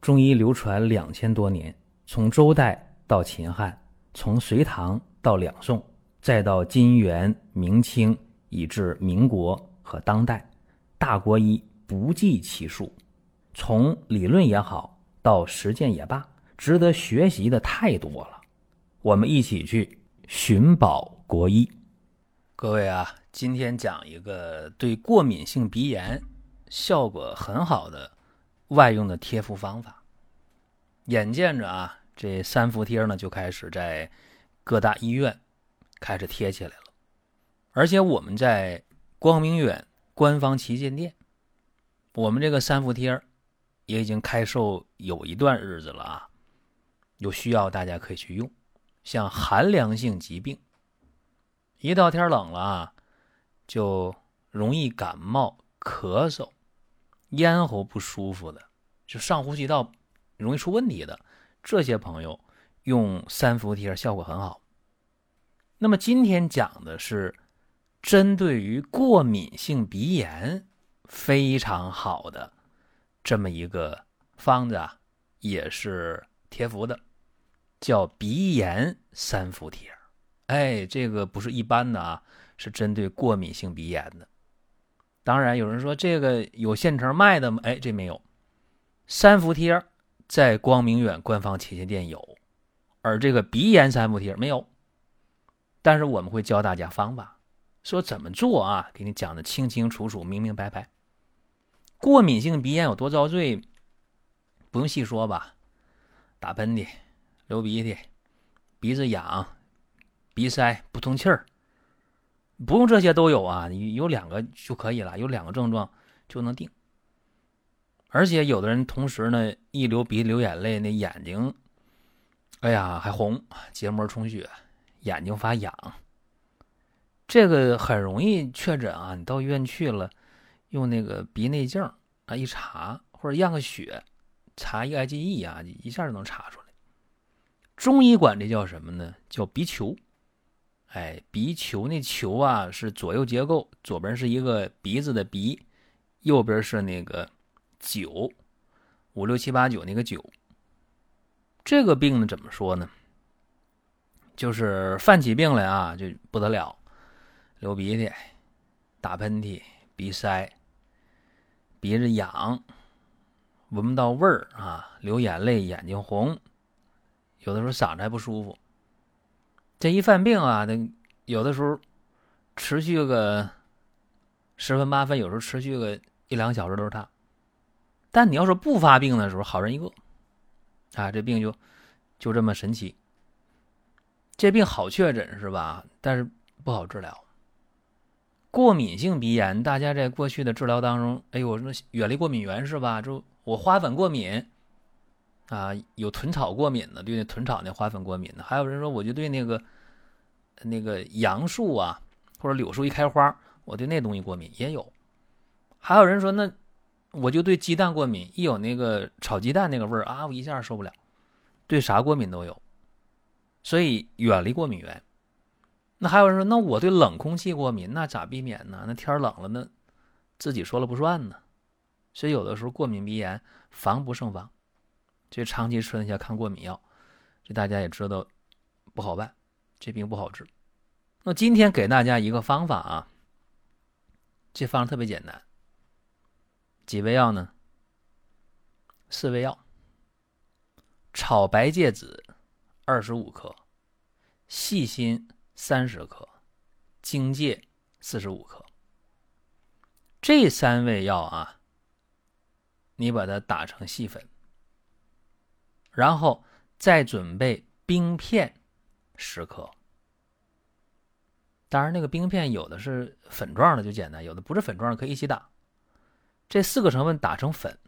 中医流传两千多年，从周代到秦汉，从隋唐到两宋，再到金元明清，以至民国和当代，大国医不计其数。从理论也好，到实践也罢，值得学习的太多了。我们一起去寻宝国医。各位啊，今天讲一个对过敏性鼻炎效果很好的外用的贴敷方法。眼见着啊，这三伏贴呢就开始在各大医院开始贴起来了，而且我们在光明远官方旗舰店，我们这个三伏贴也已经开售有一段日子了啊，有需要大家可以去用。像寒凉性疾病，一到天冷了啊，就容易感冒、咳嗽、咽喉不舒服的，就上呼吸道容易出问题的这些朋友，用三伏贴效果很好。那么今天讲的是针对于过敏性鼻炎非常好的这么一个方子啊，也是贴服的。叫鼻炎三伏贴，哎，这个不是一般的啊，是针对过敏性鼻炎的。当然，有人说这个有现成卖的吗？哎，这没有。三伏贴在光明远官方旗舰店有，而这个鼻炎三伏贴没有。但是我们会教大家方法，说怎么做啊，给你讲的清清楚楚、明明白白。过敏性鼻炎有多遭罪？不用细说吧，打喷嚏。流鼻涕、鼻子痒、鼻塞、不通气儿，不用这些都有啊，你有两个就可以了，有两个症状就能定。而且有的人同时呢，一流鼻流眼泪，那眼睛，哎呀还红，结膜充血，眼睛发痒，这个很容易确诊啊。你到医院去了，用那个鼻内镜啊一查，或者验个血，查一个 IgE 啊，一下就能查出来。中医管这叫什么呢？叫鼻球。哎，鼻球那球啊是左右结构，左边是一个鼻子的鼻，右边是那个九，五六七八九那个九。这个病呢怎么说呢？就是犯起病来啊就不得了，流鼻涕、打喷嚏、鼻塞、鼻子痒、闻不到味儿啊，流眼泪、眼睛红。有的时候嗓子还不舒服，这一犯病啊，那有的时候持续个十分八分，有时候持续个一两小时都是他。但你要说不发病的时候，好人一个啊，这病就就这么神奇。这病好确诊是吧？但是不好治疗。过敏性鼻炎，大家在过去的治疗当中，哎呦，我说远离过敏源是吧？就我花粉过敏。啊，有豚草过敏的，对那豚草那花粉过敏的，还有人说我就对那个那个杨树啊或者柳树一开花，我对那东西过敏也有。还有人说那我就对鸡蛋过敏，一有那个炒鸡蛋那个味儿啊，我一下受不了。对啥过敏都有，所以远离过敏源。那还有人说那我对冷空气过敏，那咋避免呢？那天冷了那自己说了不算呢。所以有的时候过敏鼻炎防不胜防。这长期吃那些抗过敏药，这大家也知道不好办，这病不好治。那今天给大家一个方法啊，这方特别简单，几味药呢？四味药：炒白芥子二十五克，细辛三十克，荆芥四十五克。这三味药啊，你把它打成细粉。然后再准备冰片十克，当然那个冰片有的是粉状的就简单，有的不是粉状的可以一起打。这四个成分打成粉，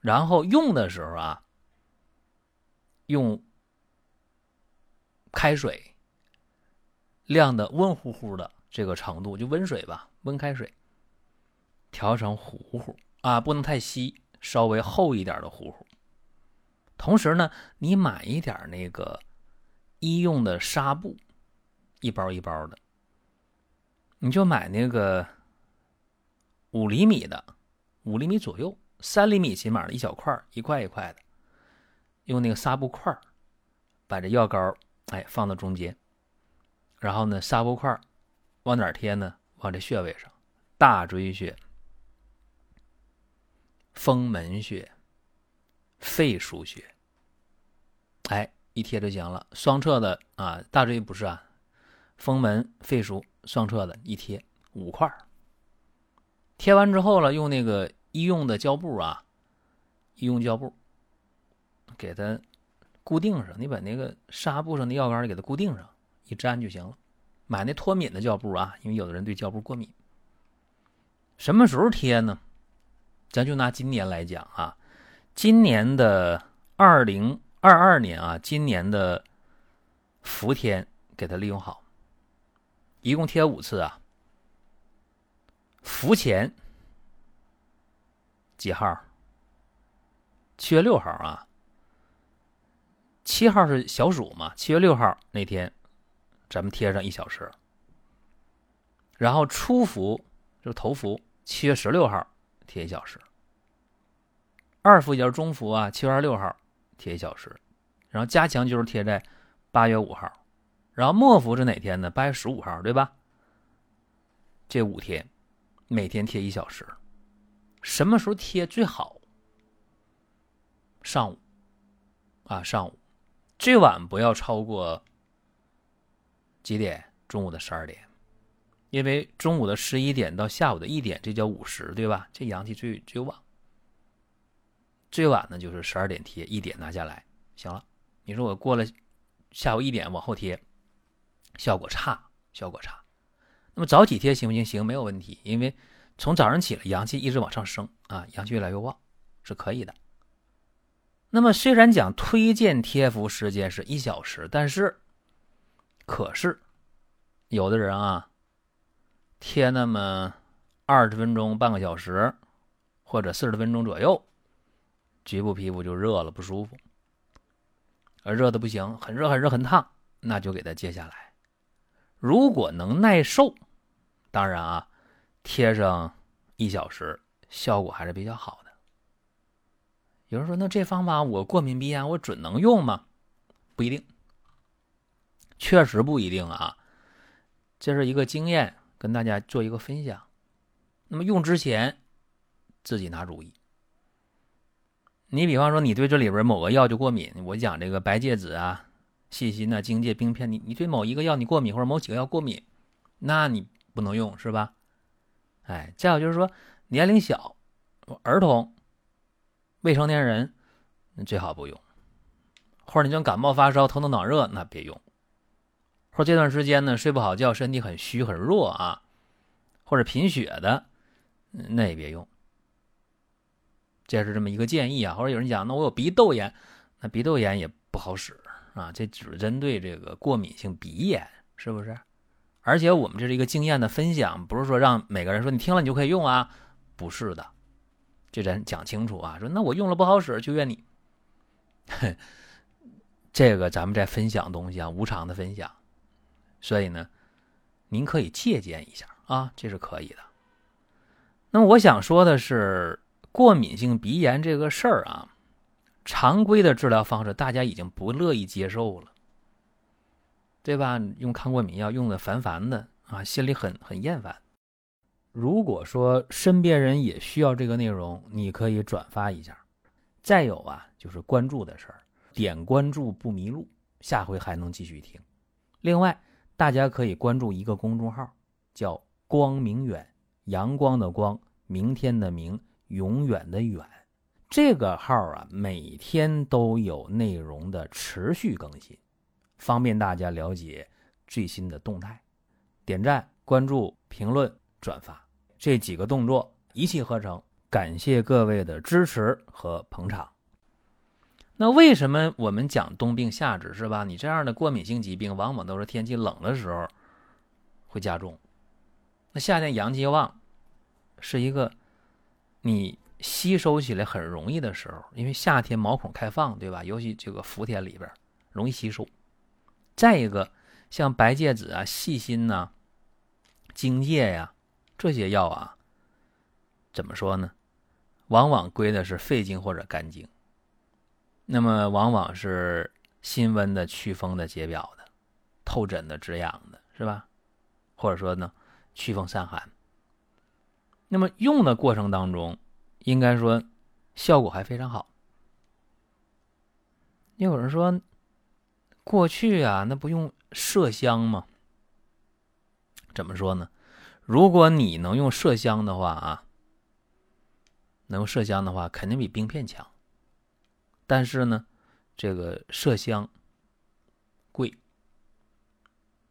然后用的时候啊，用开水晾的温乎乎的这个程度，就温水吧，温开水调成糊糊啊，不能太稀，稍微厚一点的糊糊。同时呢，你买一点那个医用的纱布，一包一包的，你就买那个五厘米的，五厘米左右三厘米起码的一小块一块一块的，用那个纱布块把这药膏哎放到中间，然后呢，纱布块往哪贴呢？往这穴位上，大椎穴、风门穴、肺腧穴，哎，一贴就行了。双侧的啊，大椎不是啊，风门、肺腧双侧的一贴五块贴完之后了，用那个医用的胶布啊，医用胶布给它固定上。你把那个纱布上的药膏给它固定上，一粘就行了。买那脱敏的胶布啊，因为有的人对胶布过敏。什么时候贴呢？咱就拿今年来讲啊，今年的二零二二年啊，今年的伏天给它利用好，一共贴五次啊。伏前几号？七月六号啊。七号是小暑嘛？七月六号那天，咱们贴上一小时。然后初伏就头伏，七月十六号贴一小时。二伏也就是中伏啊，七月二十六号贴一小时。然后加强就是贴在八月五号。然后末伏是哪天呢？八月十五号，对吧？这五天。每天贴一小时，什么时候贴最好？上午，啊，上午，最晚不要超过几点？中午的十二点，因为中午的十一点到下午的一点，这叫午时，对吧？这阳气最最旺。最晚呢就是十二点贴，一点拿下来，行了。你说我过了下午一点往后贴，效果差，效果差。那么早起贴行不行？行，没有问题。因为从早上起来，阳气一直往上升啊，阳气越来越旺，是可以的。那么虽然讲推荐贴敷时间是一小时，但是，可是有的人啊，贴那么二十分钟、半个小时，或者四十分钟左右，局部皮肤就热了，不舒服，而热的不行，很热、很热、很烫，那就给它揭下来。如果能耐受。当然啊，贴上一小时效果还是比较好的。有人说：“那这方法我过敏鼻炎，我准能用吗？”不一定，确实不一定啊。这是一个经验，跟大家做一个分享。那么用之前自己拿主意。你比方说，你对这里边某个药就过敏，我讲这个白芥子啊、细辛呐、荆芥、冰片，你你对某一个药你过敏，或者某几个药过敏，那你。不能用是吧？哎，再有就是说年龄小，儿童、未成年人最好不用。或者你像感冒发烧、头疼脑热，那别用。或者这段时间呢睡不好觉，身体很虚很弱啊，或者贫血的，那也别用。这是这么一个建议啊。或者有人讲，那我有鼻窦炎，那鼻窦炎也不好使啊。这只针对这个过敏性鼻炎，是不是？而且我们这是一个经验的分享，不是说让每个人说你听了你就可以用啊，不是的，这咱讲清楚啊。说那我用了不好使，就怨你。这个咱们在分享东西啊，无偿的分享，所以呢，您可以借鉴一下啊，这是可以的。那么我想说的是，过敏性鼻炎这个事儿啊，常规的治疗方式大家已经不乐意接受了。对吧？用抗过敏药用的烦烦的啊，心里很很厌烦。如果说身边人也需要这个内容，你可以转发一下。再有啊，就是关注的事儿，点关注不迷路，下回还能继续听。另外，大家可以关注一个公众号，叫“光明远”，阳光的光，明天的明，永远的远。这个号啊，每天都有内容的持续更新。方便大家了解最新的动态，点赞、关注、评论、转发这几个动作一气呵成。感谢各位的支持和捧场。那为什么我们讲冬病夏治是吧？你这样的过敏性疾病往往都是天气冷的时候会加重。那夏天阳气旺，是一个你吸收起来很容易的时候，因为夏天毛孔开放，对吧？尤其这个伏天里边容易吸收。再一个，像白芥子啊、细辛呐、荆芥呀这些药啊，怎么说呢？往往归的是肺经或者肝经。那么往往是辛温的、祛风的、解表的、透疹的、止痒的，是吧？或者说呢，祛风散寒。那么用的过程当中，应该说效果还非常好。也有人说，过去啊，那不用麝香吗？怎么说呢？如果你能用麝香的话啊，能用麝香的话，肯定比冰片强。但是呢，这个麝香贵，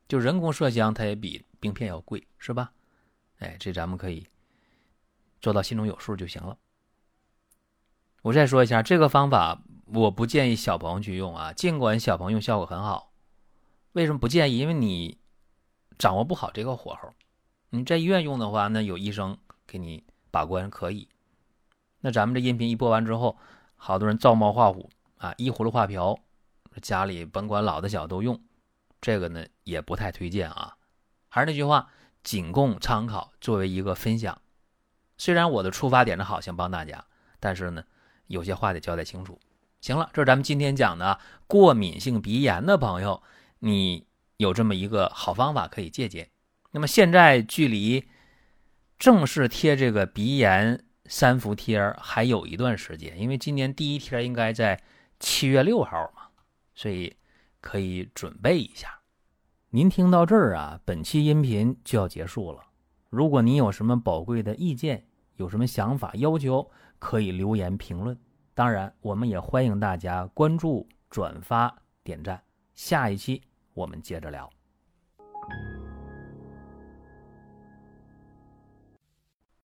就人工麝香，它也比冰片要贵，是吧？哎，这咱们可以做到心中有数就行了。我再说一下，这个方法我不建议小朋友去用啊，尽管小朋友用效果很好。为什么不建议？因为你掌握不好这个火候。你在医院用的话，那有医生给你把关可以。那咱们这音频一播完之后。好多人照猫画虎啊，依葫芦画瓢，家里甭管老的小都用，这个呢也不太推荐啊。还是那句话，仅供参考，作为一个分享。虽然我的出发点呢好，想帮大家，但是呢，有些话得交代清楚。行了，这是咱们今天讲的过敏性鼻炎的朋友，你有这么一个好方法可以借鉴。那么现在距离正式贴这个鼻炎。三伏贴还有一段时间，因为今年第一贴应该在七月六号嘛，所以可以准备一下。您听到这儿啊，本期音频就要结束了。如果您有什么宝贵的意见，有什么想法要求，可以留言评论。当然，我们也欢迎大家关注、转发、点赞。下一期我们接着聊。